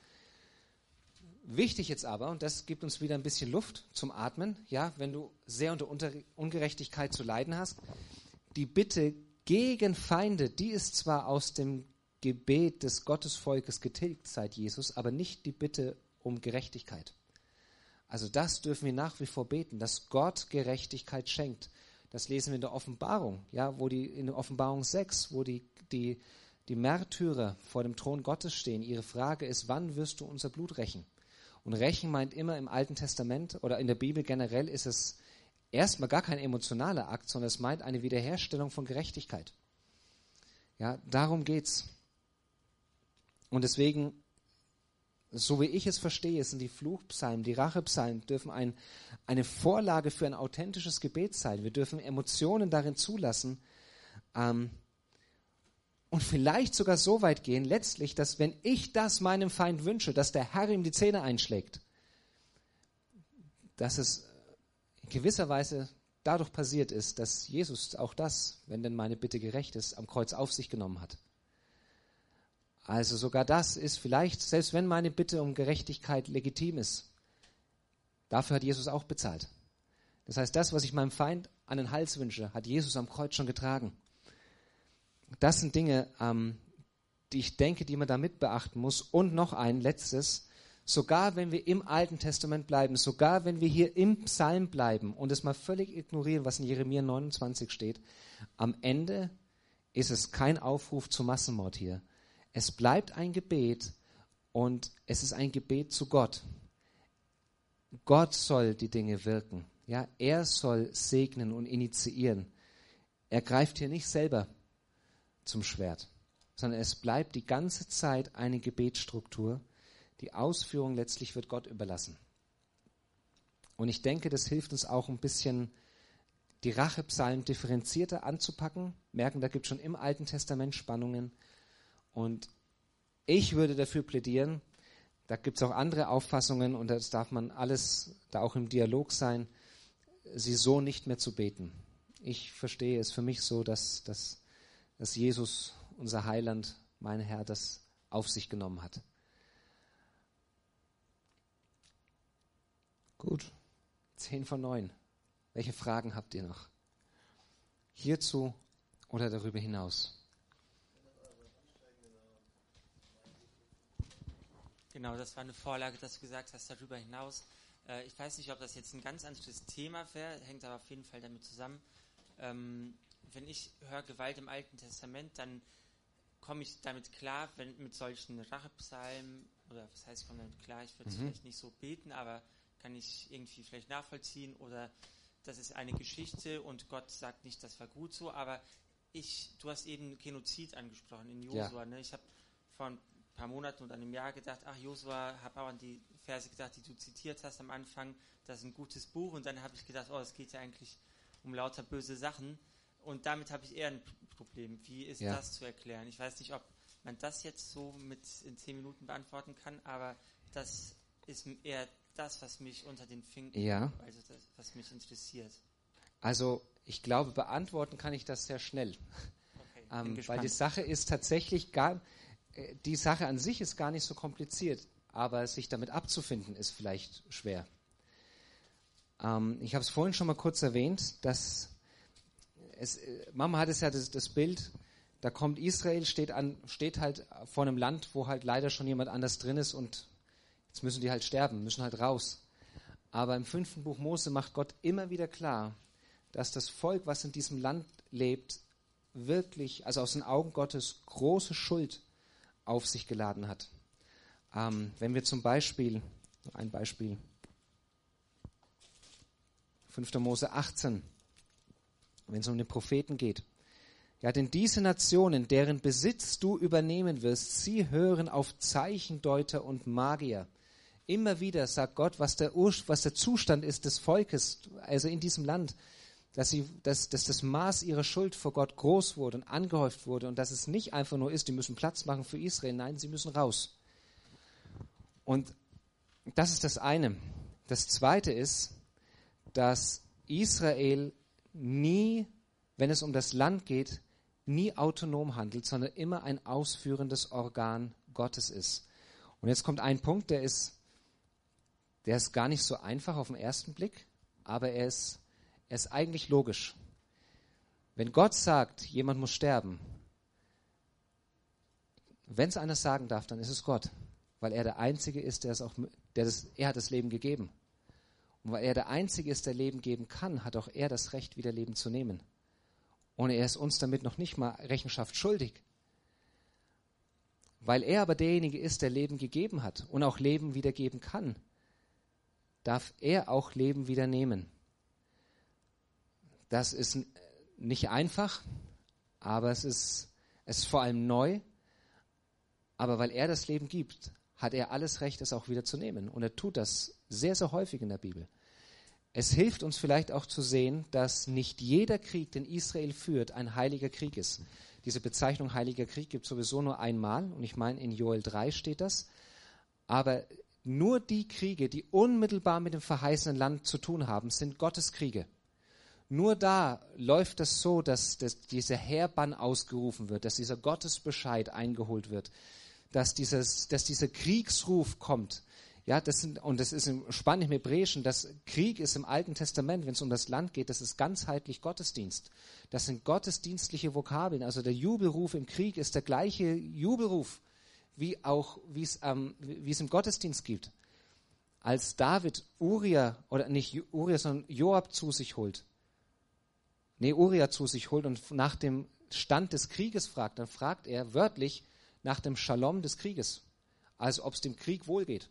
Wichtig jetzt aber, und das gibt uns wieder ein bisschen Luft zum Atmen, ja, wenn du sehr unter Ungerechtigkeit zu leiden hast, die Bitte gegen Feinde, die ist zwar aus dem Gebet des Gottesvolkes getilgt seit Jesus, aber nicht die Bitte um Gerechtigkeit. Also das dürfen wir nach wie vor beten, dass Gott Gerechtigkeit schenkt. Das lesen wir in der Offenbarung, ja, wo die in der Offenbarung 6, wo die, die, die Märtyrer vor dem Thron Gottes stehen. Ihre Frage ist, wann wirst du unser Blut rächen? Und rächen meint immer im Alten Testament oder in der Bibel generell ist es erstmal gar kein emotionaler Akt, sondern es meint eine Wiederherstellung von Gerechtigkeit. Ja, darum geht's. Und deswegen, so wie ich es verstehe, sind die Fluchpsalmen, die Rachepsalmen, dürfen ein, eine Vorlage für ein authentisches Gebet sein. Wir dürfen Emotionen darin zulassen ähm, und vielleicht sogar so weit gehen, letztlich, dass wenn ich das meinem Feind wünsche, dass der Herr ihm die Zähne einschlägt, dass es in gewisser Weise dadurch passiert ist, dass Jesus auch das, wenn denn meine Bitte gerecht ist, am Kreuz auf sich genommen hat. Also sogar das ist vielleicht, selbst wenn meine Bitte um Gerechtigkeit legitim ist, dafür hat Jesus auch bezahlt. Das heißt, das, was ich meinem Feind an den Hals wünsche, hat Jesus am Kreuz schon getragen. Das sind Dinge, ähm, die ich denke, die man da mit beachten muss. Und noch ein letztes, sogar wenn wir im Alten Testament bleiben, sogar wenn wir hier im Psalm bleiben und es mal völlig ignorieren, was in Jeremia 29 steht, am Ende ist es kein Aufruf zum Massenmord hier. Es bleibt ein Gebet und es ist ein Gebet zu Gott. Gott soll die Dinge wirken. Ja, er soll segnen und initiieren. Er greift hier nicht selber zum Schwert, sondern es bleibt die ganze Zeit eine Gebetsstruktur die Ausführung letztlich wird Gott überlassen. Und ich denke, das hilft uns auch ein bisschen, die Rachepsalmen differenzierter anzupacken. Merken, da gibt es schon im Alten Testament Spannungen. Und ich würde dafür plädieren, da gibt es auch andere Auffassungen und das darf man alles da auch im Dialog sein, sie so nicht mehr zu beten. Ich verstehe es für mich so, dass, dass, dass Jesus, unser Heiland, mein Herr, das auf sich genommen hat. Gut, zehn von neun. Welche Fragen habt ihr noch? Hierzu oder darüber hinaus? Genau, das war eine Vorlage, dass du gesagt hast, darüber hinaus. Äh, ich weiß nicht, ob das jetzt ein ganz anderes Thema wäre, hängt aber auf jeden Fall damit zusammen. Ähm, wenn ich höre Gewalt im Alten Testament, dann komme ich damit klar, wenn mit solchen Rachepsalmen, oder was heißt, ich komme damit klar, ich würde es Mhm. vielleicht nicht so beten, aber kann ich irgendwie vielleicht nachvollziehen oder das ist eine Geschichte und Gott sagt nicht, das war gut so, aber ich, du hast eben Genozid angesprochen in Ja. Josua, ne? Ich habe vor ein paar Monaten und einem Jahr gedacht, ach Josua, habe auch an die Verse gedacht, die du zitiert hast am Anfang, das ist ein gutes Buch und dann habe ich gedacht, oh, es geht ja eigentlich um lauter böse Sachen und damit habe ich eher ein Problem. Wie ist Ja. das zu erklären? Ich weiß nicht, ob man das jetzt so mit in zehn Minuten beantworten kann, aber das ist eher das, was mich unter den Fingern, Ja. also das, was mich interessiert. Also ich glaube, beantworten kann ich das sehr schnell. Okay, Ähm, weil die Sache ist tatsächlich gar, äh, die Sache an sich ist gar nicht so kompliziert, aber sich damit abzufinden ist vielleicht schwer. Ähm, ich habe es vorhin schon mal kurz erwähnt, dass es, äh, Mama hat es ja das, das Bild, da kommt Israel, steht, an, steht halt vor einem Land, wo halt leider schon jemand anders drin ist und jetzt müssen die halt sterben, müssen halt raus. Aber im fünften Buch Mose macht Gott immer wieder klar, dass das Volk, was in diesem Land lebt, wirklich, also aus den Augen Gottes, große Schuld auf sich geladen hat. Ähm, wenn wir zum Beispiel, ein Beispiel, 5. Mose 18, wenn es um den Propheten geht. Ja, denn diese Nationen, deren Besitz du übernehmen wirst, sie hören auf Zeichendeuter und Magier. Immer wieder sagt Gott, was der, Ur was der Zustand ist des Volkes, also in diesem Land, dass, sie, dass, dass das Maß ihrer Schuld vor Gott groß wurde und angehäuft wurde und dass es nicht einfach nur ist, die müssen Platz machen für Israel, nein, sie müssen raus. Und das ist das eine. Das zweite ist, dass Israel nie, wenn es um das Land geht, nie autonom handelt, sondern immer ein ausführendes Organ Gottes ist. Und jetzt kommt ein Punkt, der ist, der ist gar nicht so einfach auf den ersten Blick, aber er ist, er ist eigentlich logisch. Wenn Gott sagt, jemand muss sterben, wenn es einer sagen darf, dann ist es Gott, weil er der Einzige ist, der es auch, der das, er hat das Leben gegeben. Und weil er der Einzige ist, der Leben geben kann, hat auch er das Recht, wieder Leben zu nehmen. Und er ist uns damit noch nicht mal Rechenschaft schuldig. Weil er aber derjenige ist, der Leben gegeben hat und auch Leben wiedergeben kann, darf er auch Leben wieder nehmen. Das ist nicht einfach, aber es ist, es ist vor allem neu. Aber weil er das Leben gibt, hat er alles Recht, es auch wieder zu nehmen. Und er tut das sehr, sehr häufig in der Bibel. Es hilft uns vielleicht auch zu sehen, dass nicht jeder Krieg, den Israel führt, ein heiliger Krieg ist. Diese Bezeichnung heiliger Krieg gibt es sowieso nur einmal, und ich meine, in Joel 3 steht das. Aber nur die Kriege, die unmittelbar mit dem verheißenen Land zu tun haben, sind Gottes Kriege. Nur da läuft es so, dass, dass dieser Heerbann ausgerufen wird, dass dieser Gottesbescheid eingeholt wird, dass, dieses, dass dieser Kriegsruf kommt. Ja, das sind, und das ist im Spanisch im Hebräischen, das Krieg ist im Alten Testament, wenn es um das Land geht, das ist ganzheitlich Gottesdienst. Das sind gottesdienstliche Vokabeln. Also der Jubelruf im Krieg ist der gleiche Jubelruf, wie auch, wie es, ähm, wie es im Gottesdienst gibt. Als David Uriah, oder nicht Uriah, sondern Joab zu sich holt, nee, Uriah zu sich holt und nach dem Stand des Krieges fragt, dann fragt er wörtlich nach dem Shalom des Krieges. Also ob es dem Krieg wohlgeht.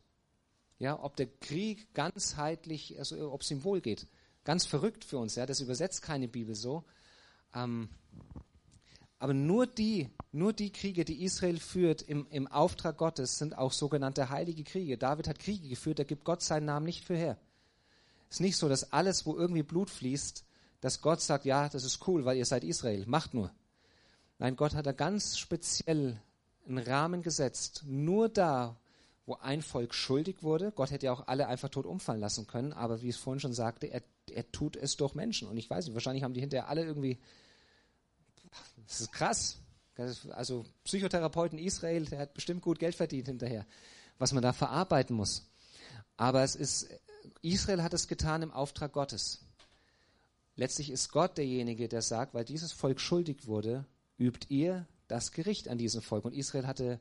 Ja, ob der Krieg ganzheitlich, also ob es ihm wohlgeht. Ganz verrückt für uns, ja, das übersetzt keine Bibel so. Ähm, aber nur die, nur die Kriege, die Israel führt im, im Auftrag Gottes, sind auch sogenannte heilige Kriege. David hat Kriege geführt, da gibt Gott seinen Namen nicht für her. Es ist nicht so, dass alles, wo irgendwie Blut fließt, dass Gott sagt, ja, das ist cool, weil ihr seid Israel, macht nur. Nein, Gott hat da ganz speziell einen Rahmen gesetzt. Nur da, wo ein Volk schuldig wurde. Gott hätte ja auch alle einfach tot umfallen lassen können, aber wie ich es vorhin schon sagte, er, er tut es durch Menschen. Und ich weiß nicht, wahrscheinlich haben die hinterher alle irgendwie, das ist krass. Also Psychotherapeuten Israel, der hat bestimmt gut Geld verdient hinterher, was man da verarbeiten muss. Aber es ist, Israel hat es getan im Auftrag Gottes. Letztlich ist Gott derjenige, der sagt, weil dieses Volk schuldig wurde, übt ihr das Gericht an diesem Volk. Und Israel hatte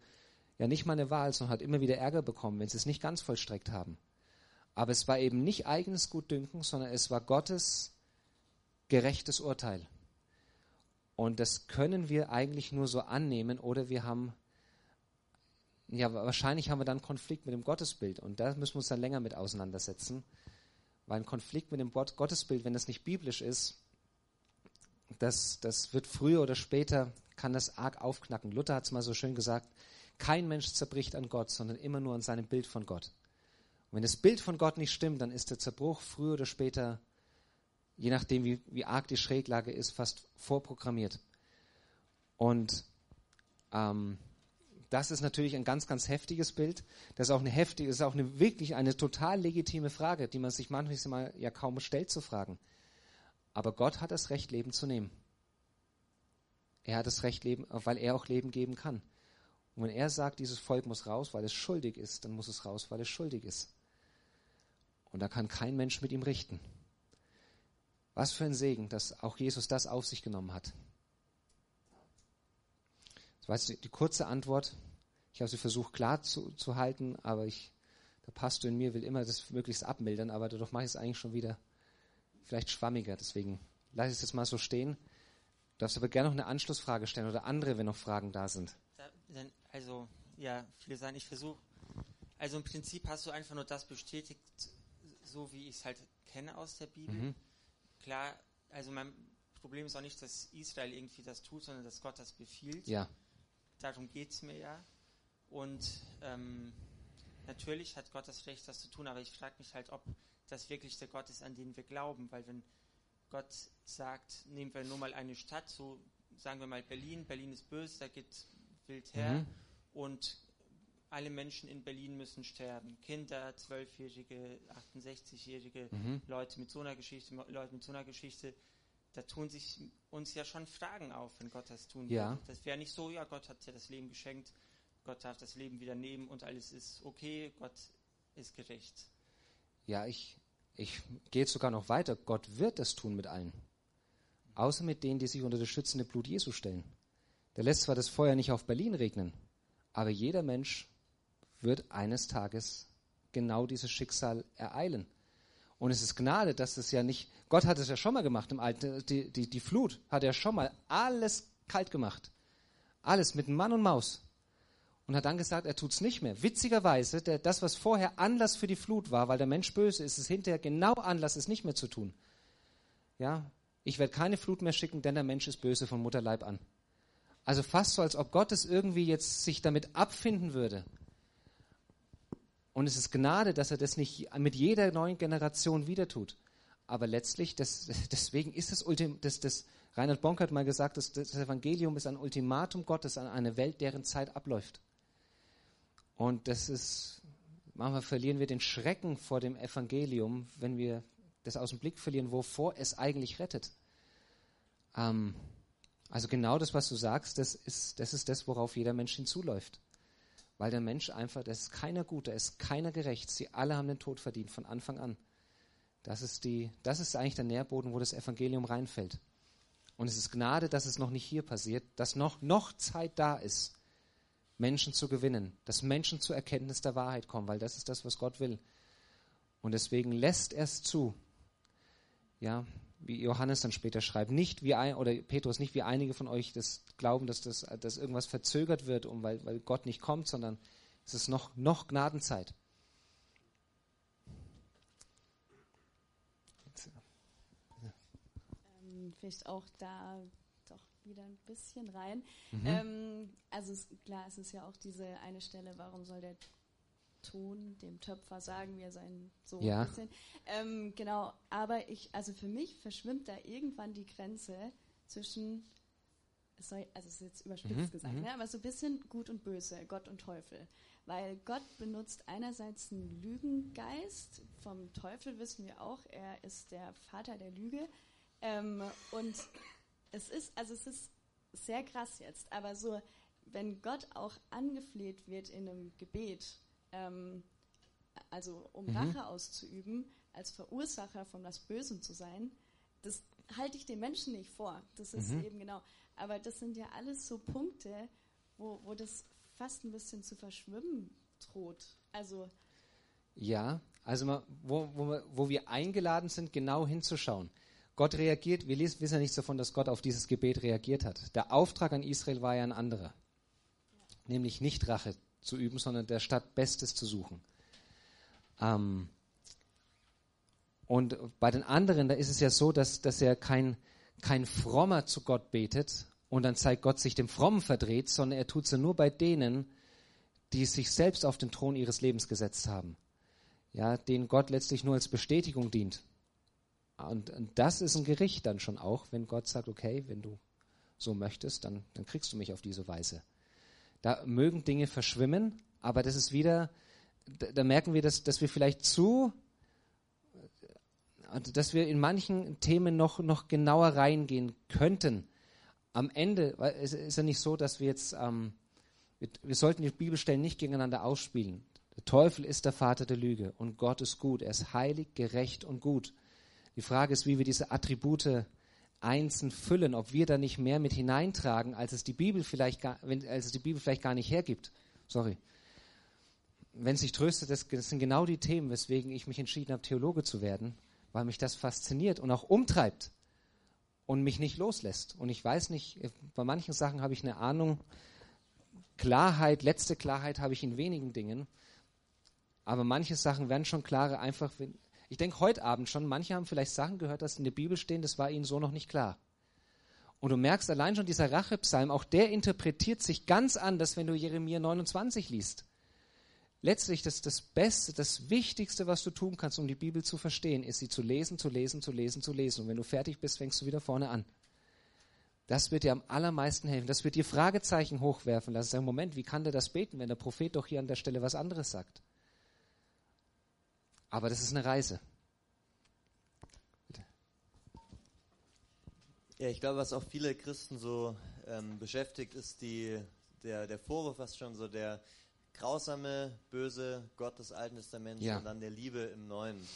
ja nicht mal eine Wahl, sondern hat immer wieder Ärger bekommen, wenn sie es nicht ganz vollstreckt haben. Aber es war eben nicht eigenes Gutdünken, sondern es war Gottes gerechtes Urteil. Und das können wir eigentlich nur so annehmen oder wir haben, ja, wahrscheinlich haben wir dann Konflikt mit dem Gottesbild und da müssen wir uns dann länger mit auseinandersetzen. Weil ein Konflikt mit dem Gottesbild, wenn das nicht biblisch ist, das, das wird früher oder später, kann das arg aufknacken. Luther hat es mal so schön gesagt, kein Mensch zerbricht an Gott, sondern immer nur an seinem Bild von Gott. Und wenn das Bild von Gott nicht stimmt, dann ist der Zerbruch früher oder später, je nachdem wie, wie arg die Schräglage ist, fast vorprogrammiert. Und ähm, das ist natürlich ein ganz, ganz heftiges Bild. Das ist auch eine heftige, ist auch eine wirklich eine total legitime Frage, die man sich manchmal ja kaum stellt zu fragen. Aber Gott hat das Recht, Leben zu nehmen. Er hat das Recht, Leben, weil er auch Leben geben kann. Und wenn er sagt, dieses Volk muss raus, weil es schuldig ist, dann muss es raus, weil es schuldig ist. Und da kann kein Mensch mit ihm richten. Was für ein Segen, dass auch Jesus das auf sich genommen hat. Das war jetzt die kurze Antwort. Ich habe sie versucht klar zu, zu halten, aber ich, der Pastor in mir will immer das möglichst abmildern, aber dadurch mache ich es eigentlich schon wieder vielleicht schwammiger. Deswegen lasse ich es jetzt mal so stehen. Du darfst aber gerne noch eine Anschlussfrage stellen oder andere, wenn noch Fragen da sind. Also, ja, viele sagen, ich versuche. Also im Prinzip hast du einfach nur das bestätigt, so wie ich es halt kenne aus der Bibel. Mhm. Klar, also mein Problem ist auch nicht, dass Israel irgendwie das tut, sondern dass Gott das befiehlt. Ja. Darum geht es mir ja. Und ähm, natürlich hat Gott das Recht, das zu tun, aber ich frage mich halt, ob das wirklich der Gott ist, an den wir glauben. Weil wenn Gott sagt, nehmen wir nur mal eine Stadt, so sagen wir mal Berlin, Berlin ist böse, da geht wild her mhm. und alle Menschen in Berlin müssen sterben. Kinder, Zwölfjährige, 68-Jährige, mhm. Leute mit so einer Geschichte, Leute mit so einer Geschichte. Da tun sich uns ja schon Fragen auf, wenn Gott das tun ja. würde. Das wäre nicht so, ja, Gott hat ja das Leben geschenkt, Gott darf das Leben wieder nehmen und alles ist okay, Gott ist gerecht. Ja, ich, ich gehe sogar noch weiter. Gott wird das tun mit allen. Außer mit denen, die sich unter das schützende Blut Jesu stellen. Der lässt zwar das Feuer nicht auf Berlin regnen, aber jeder Mensch wird eines Tages genau dieses Schicksal ereilen. Und es ist Gnade, dass es ja nicht, Gott hat es ja schon mal gemacht im Alten, die, die, die Flut hat er schon mal alles kalt gemacht. Alles mit Mann und Maus. Und hat dann gesagt, er tut es nicht mehr. Witzigerweise, der, das, was vorher Anlass für die Flut war, weil der Mensch böse ist, ist hinterher genau Anlass, es nicht mehr zu tun. Ja, ich werde keine Flut mehr schicken, denn der Mensch ist böse von Mutterleib an. Also fast so, als ob Gott es irgendwie jetzt sich damit abfinden würde. Und es ist Gnade, dass er das nicht mit jeder neuen Generation wieder tut. Aber letztlich, das, deswegen ist es Ultim, das, das, Reinhard Bonk hat mal gesagt, das, das Evangelium ist ein Ultimatum Gottes an eine Welt, deren Zeit abläuft. Und das ist, manchmal verlieren wir den Schrecken vor dem Evangelium, wenn wir das aus dem Blick verlieren, wovor es eigentlich rettet. Ähm, also genau das, was du sagst, das ist, das ist das, worauf jeder Mensch hinzuläuft. Weil der Mensch einfach, das ist keiner gut, da ist keiner gerecht. Sie alle haben den Tod verdient von Anfang an. Das ist, die, das ist eigentlich der Nährboden, wo das Evangelium reinfällt. Und es ist Gnade, dass es noch nicht hier passiert, dass noch, noch Zeit da ist, Menschen zu gewinnen, dass Menschen zur Erkenntnis der Wahrheit kommen, weil das ist das, was Gott will. Und deswegen lässt er es zu. Ja, wie Johannes dann später schreibt, nicht wie ein, oder Petrus, nicht wie einige von euch das glauben, dass, das, dass irgendwas verzögert wird, um, weil, weil Gott nicht kommt, sondern es ist noch, noch Gnadenzeit. Ähm, vielleicht auch da doch wieder ein bisschen rein. Mhm. Ähm, also es, klar, es ist ja auch diese eine Stelle, warum soll der Ton dem Töpfer sagen, wie er seinen Sohn ja. ein bisschen. Ähm, genau, aber ich, also für mich verschwimmt da irgendwann die Grenze zwischen, soll, also es ist jetzt überspitzt mhm, gesagt, mhm. ne, aber so ein bisschen gut und böse, Gott und Teufel. weil Gott benutzt einerseits einen Lügengeist, vom Teufel wissen wir auch, er ist der Vater der Lüge. Ähm, und es ist, also es ist sehr krass jetzt, aber so, wenn Gott auch angefleht wird in einem Gebet, ähm, also um Mhm. Rache auszuüben, als Verursacher von was Bösem zu sein, das halte ich den Menschen nicht vor. Das ist Mhm. eben genau. Aber das sind ja alles so Punkte, wo, wo das fast ein bisschen zu verschwimmen droht. Also, Ja, also mal, wo, wo, wir- wo wir eingeladen sind, genau hinzuschauen. Gott reagiert, wir lesen, wissen ja nichts davon, dass Gott auf dieses Gebet reagiert hat. Der Auftrag an Israel war ja ein anderer. Nämlich nicht Rache zu üben, sondern der Stadt Bestes zu suchen. Ähm, und bei den anderen, da ist es ja so, dass, dass er kein, kein Frommer zu Gott betet und dann zeigt Gott sich dem Frommen verdreht, sondern er tut es ja nur bei denen, die sich selbst auf den Thron ihres Lebens gesetzt haben. Ja, denen Gott letztlich nur als Bestätigung dient. Und, und das ist ein Gericht dann schon auch, wenn Gott sagt, okay, wenn du so möchtest, dann, dann kriegst du mich auf diese Weise. Da mögen Dinge verschwimmen, aber das ist wieder, da, da merken wir, dass, dass wir vielleicht zu, also dass wir in manchen Themen noch, noch genauer reingehen könnten. Am Ende weil es ist ja nicht so, dass wir jetzt, ähm, wir, wir sollten die Bibelstellen nicht gegeneinander ausspielen. Der Teufel ist der Vater der Lüge und Gott ist gut. Er ist heilig, gerecht und gut. Die Frage ist, wie wir diese Attribute einzeln füllen, ob wir da nicht mehr mit hineintragen, als es die Bibel vielleicht gar, wenn, als es die Bibel vielleicht gar nicht hergibt. Sorry. Wenn sich tröstet, das, das sind genau die Themen, weswegen ich mich entschieden habe, Theologe zu werden, weil mich das fasziniert und auch umtreibt und mich nicht loslässt. Und ich weiß nicht, bei manchen Sachen habe ich eine Ahnung, Klarheit, letzte Klarheit habe ich in wenigen Dingen, aber manche Sachen werden schon klarer, einfach, wenn, ich denke heute Abend schon, manche haben vielleicht Sachen gehört, dass in der Bibel stehen, das war ihnen so noch nicht klar. Und du merkst allein schon dieser Rachepsalm, auch der interpretiert sich ganz anders, wenn du Jeremia 29 liest. Letztlich das, das Beste, das Wichtigste, was du tun kannst, um die Bibel zu verstehen, ist sie zu lesen, zu lesen, zu lesen, zu lesen. Und wenn du fertig bist, fängst du wieder vorne an. Das wird dir am allermeisten helfen. Das wird dir Fragezeichen hochwerfen lassen. Sagen, Moment, wie kann der das beten, wenn der Prophet doch hier an der Stelle was anderes sagt? Aber das ist eine Reise. Ja, ich glaube, was auch viele Christen so ähm, beschäftigt, ist die, der, der Vorwurf, was schon so der grausame, böse Gott des Alten Testaments Ja. und dann der Liebe im Neuen.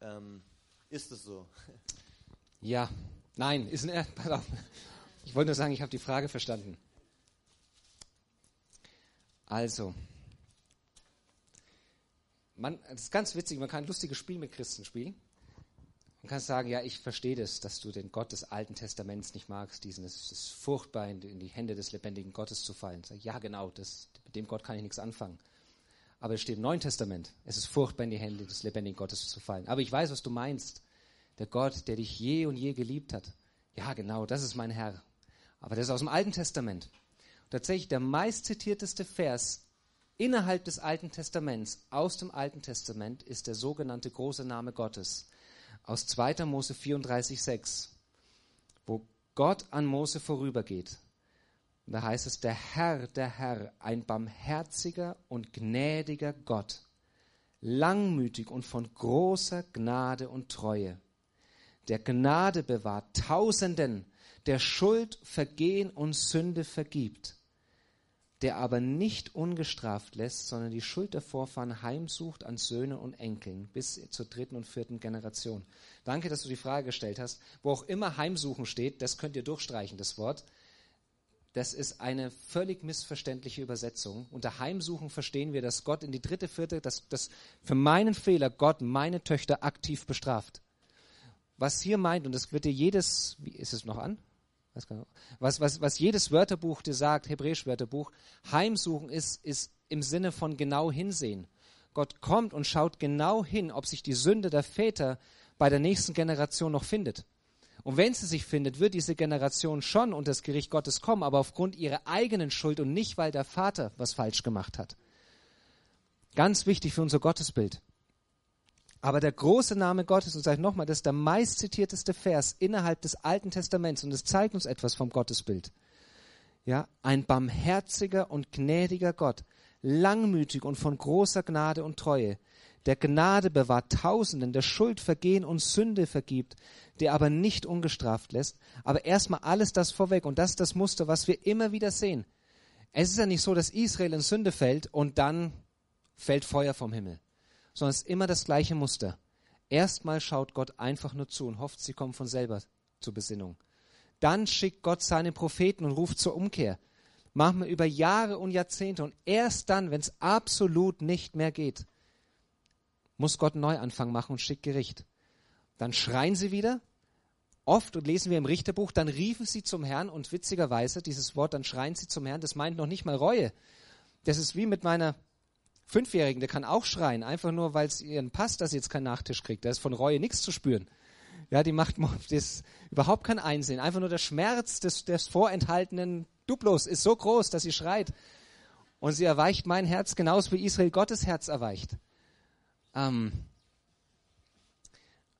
Ähm, ist es so? Ja, nein, ist ein, auf. Ich wollte nur sagen, ich habe die Frage verstanden. Also, man, das ist ganz witzig, man kann ein lustiges Spiel mit Christen spielen. Man kann sagen, ja, ich verstehe das, dass du den Gott des Alten Testaments nicht magst, diesen, es ist furchtbar, in die, Hände des lebendigen Gottes zu fallen. Sag, ja, genau, das, mit dem Gott kann ich nichts anfangen. Aber es steht im Neuen Testament, es ist furchtbar, in die Hände des lebendigen Gottes zu fallen. Aber ich weiß, was du meinst. Der Gott, der dich je und je geliebt hat. Ja, genau, das ist mein Herr. Aber das ist aus dem Alten Testament. Und tatsächlich der meistzitierteste Vers innerhalb des Alten Testaments, aus dem Alten Testament, ist der sogenannte große Name Gottes. Aus 2. Mose 34,6, wo Gott an Mose vorübergeht. Da heißt es, der Herr, der Herr, ein barmherziger und gnädiger Gott, langmütig und von großer Gnade und Treue, der Gnade bewahrt Tausenden, der Schuld, Vergehen und Sünde vergibt, der aber nicht ungestraft lässt, sondern die Schuld der Vorfahren heimsucht an Söhnen und Enkeln bis zur dritten und vierten Generation. Danke, dass du die Frage gestellt hast. Wo auch immer Heimsuchen steht, das könnt ihr durchstreichen, das Wort. Das ist eine völlig missverständliche Übersetzung. Unter Heimsuchen verstehen wir, dass Gott in die dritte, vierte, dass, dass für meinen Fehler Gott meine Töchter aktiv bestraft. Was hier meint, und das wird dir jedes, wie ist es noch an? Was, was, was jedes Wörterbuch dir sagt, Hebräisch Wörterbuch, Heimsuchen ist, ist im Sinne von genau hinsehen. Gott kommt und schaut genau hin, ob sich die Sünde der Väter bei der nächsten Generation noch findet. Und wenn sie sich findet, wird diese Generation schon unter das Gericht Gottes kommen, aber aufgrund ihrer eigenen Schuld und nicht, weil der Vater was falsch gemacht hat. Ganz wichtig für unser Gottesbild. Aber der große Name Gottes, und sage ich nochmal, das ist der meistzitierteste Vers innerhalb des Alten Testaments und es zeigt uns etwas vom Gottesbild. Ja, ein barmherziger und gnädiger Gott, langmütig und von großer Gnade und Treue, der Gnade bewahrt Tausenden, der Schuld vergehen und Sünde vergibt, der aber nicht ungestraft lässt. Aber erstmal alles das vorweg und das ist das Muster, was wir immer wieder sehen. Es ist ja nicht so, dass Israel in Sünde fällt und dann fällt Feuer vom Himmel, sondern es ist immer das gleiche Muster. Erstmal schaut Gott einfach nur zu und hofft, sie kommen von selber zur Besinnung. Dann schickt Gott seine Propheten und ruft zur Umkehr. Machen wir über Jahre und Jahrzehnte und erst dann, wenn es absolut nicht mehr geht, muss Gott einen Neuanfang machen und schickt Gericht. Dann schreien sie wieder. Oft, und lesen wir im Richterbuch, dann riefen sie zum Herrn und witzigerweise, dieses Wort, dann schreien sie zum Herrn, das meint noch nicht mal Reue. Das ist wie mit meiner Fünfjährigen, der kann auch schreien, einfach nur, weil es ihren passt, dass sie jetzt keinen Nachtisch kriegt. Da ist von Reue nichts zu spüren. Ja, die macht das überhaupt kein Einsehen. Einfach nur der Schmerz des, des vorenthaltenen Duplos ist so groß, dass sie schreit. Und sie erweicht mein Herz genauso wie Israel Gottes Herz erweicht. Ähm,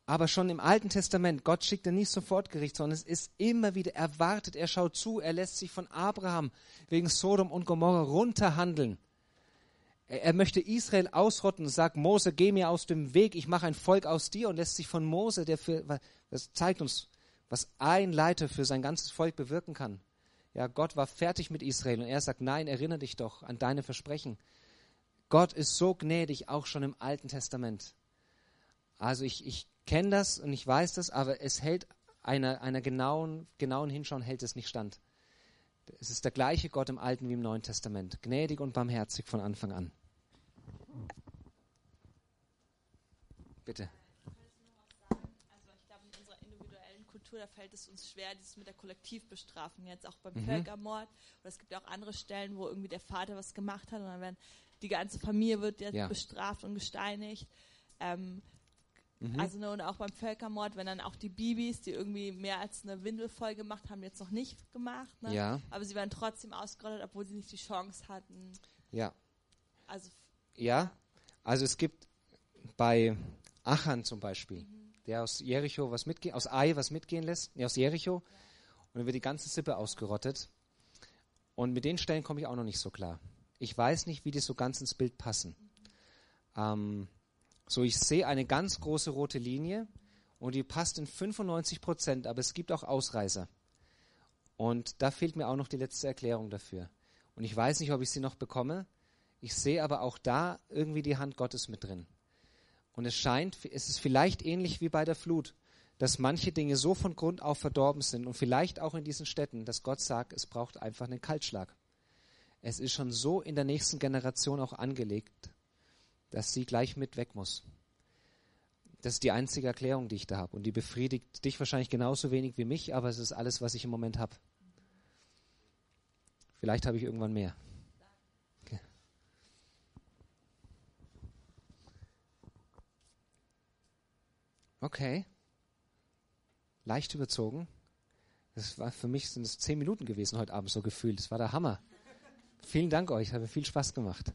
aber schon im Alten Testament, Gott schickt er nicht sofort Gericht, sondern es ist immer wieder, er wartet, er schaut zu, er lässt sich von Abraham wegen Sodom und Gomorra runterhandeln. Er, möchte Israel ausrotten, sagt Mose, geh mir aus dem Weg, ich mache ein Volk aus dir und lässt sich von Mose, der für, das zeigt uns, was ein Leiter für sein ganzes Volk bewirken kann. Ja, Gott war fertig mit Israel und er sagt, nein, erinnere dich doch an deine Versprechen. Gott ist so gnädig, auch schon im Alten Testament. Also ich, ich kenne das und ich weiß das, aber es hält einer, einer genauen, genauen Hinschauen hält es nicht stand. Es ist der gleiche Gott im Alten wie im Neuen Testament. Gnädig und barmherzig von Anfang an. Bitte. Kultur, da fällt es uns schwer, dieses mit der Kollektivbestrafung jetzt auch beim mhm. Völkermord. Oder es gibt auch andere Stellen, wo irgendwie der Vater was gemacht hat und dann werden die ganze Familie wird jetzt ja. bestraft und gesteinigt. Ähm, mhm. Also ne, und auch beim Völkermord, wenn dann auch die Bibis, die irgendwie mehr als eine Windel voll gemacht haben, jetzt noch nicht gemacht. Ne? Ja. Aber sie werden trotzdem ausgerottet, obwohl sie nicht die Chance hatten. Ja. Also ja, also es gibt bei Achan zum Beispiel, mhm. der aus Jericho was mitgehen, aus Ai was mitgehen lässt, nee, aus Jericho, ja. und dann wird die ganze Sippe ausgerottet. Und mit den Stellen komme ich auch noch nicht so klar. Ich weiß nicht, wie die so ganz ins Bild passen. Ähm, so, ich sehe eine ganz große rote Linie und die passt in 95 Prozent, aber es gibt auch Ausreißer. Und da fehlt mir auch noch die letzte Erklärung dafür. Und ich weiß nicht, ob ich sie noch bekomme. Ich sehe aber auch da irgendwie die Hand Gottes mit drin. Und es scheint, es ist vielleicht ähnlich wie bei der Flut, dass manche Dinge so von Grund auf verdorben sind und vielleicht auch in diesen Städten, dass Gott sagt, es braucht einfach einen Kaltschlag. Es ist schon so in der nächsten Generation auch angelegt, dass sie gleich mit weg muss. Das ist die einzige Erklärung, die ich da habe. Und die befriedigt dich wahrscheinlich genauso wenig wie mich, aber es ist alles, was ich im Moment habe. Vielleicht habe ich irgendwann mehr. Okay. Leicht überzogen. Das war für mich sind es zehn Minuten gewesen heute Abend so gefühlt. Das war der Hammer. Vielen Dank euch, hat mir viel Spaß gemacht.